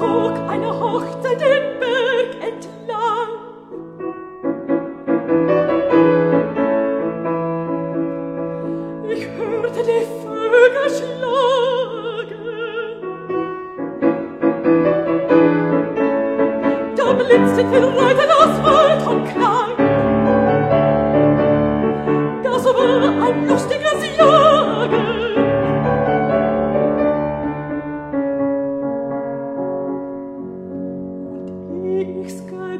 zog eine Hochzeit den Berg entlang. Ich hörte die Vögel schlagen. Da blitzte die Reiter das Wald und klang. Das war ein lustiger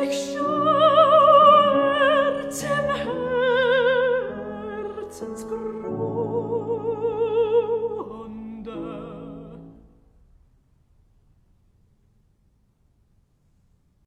Make sure.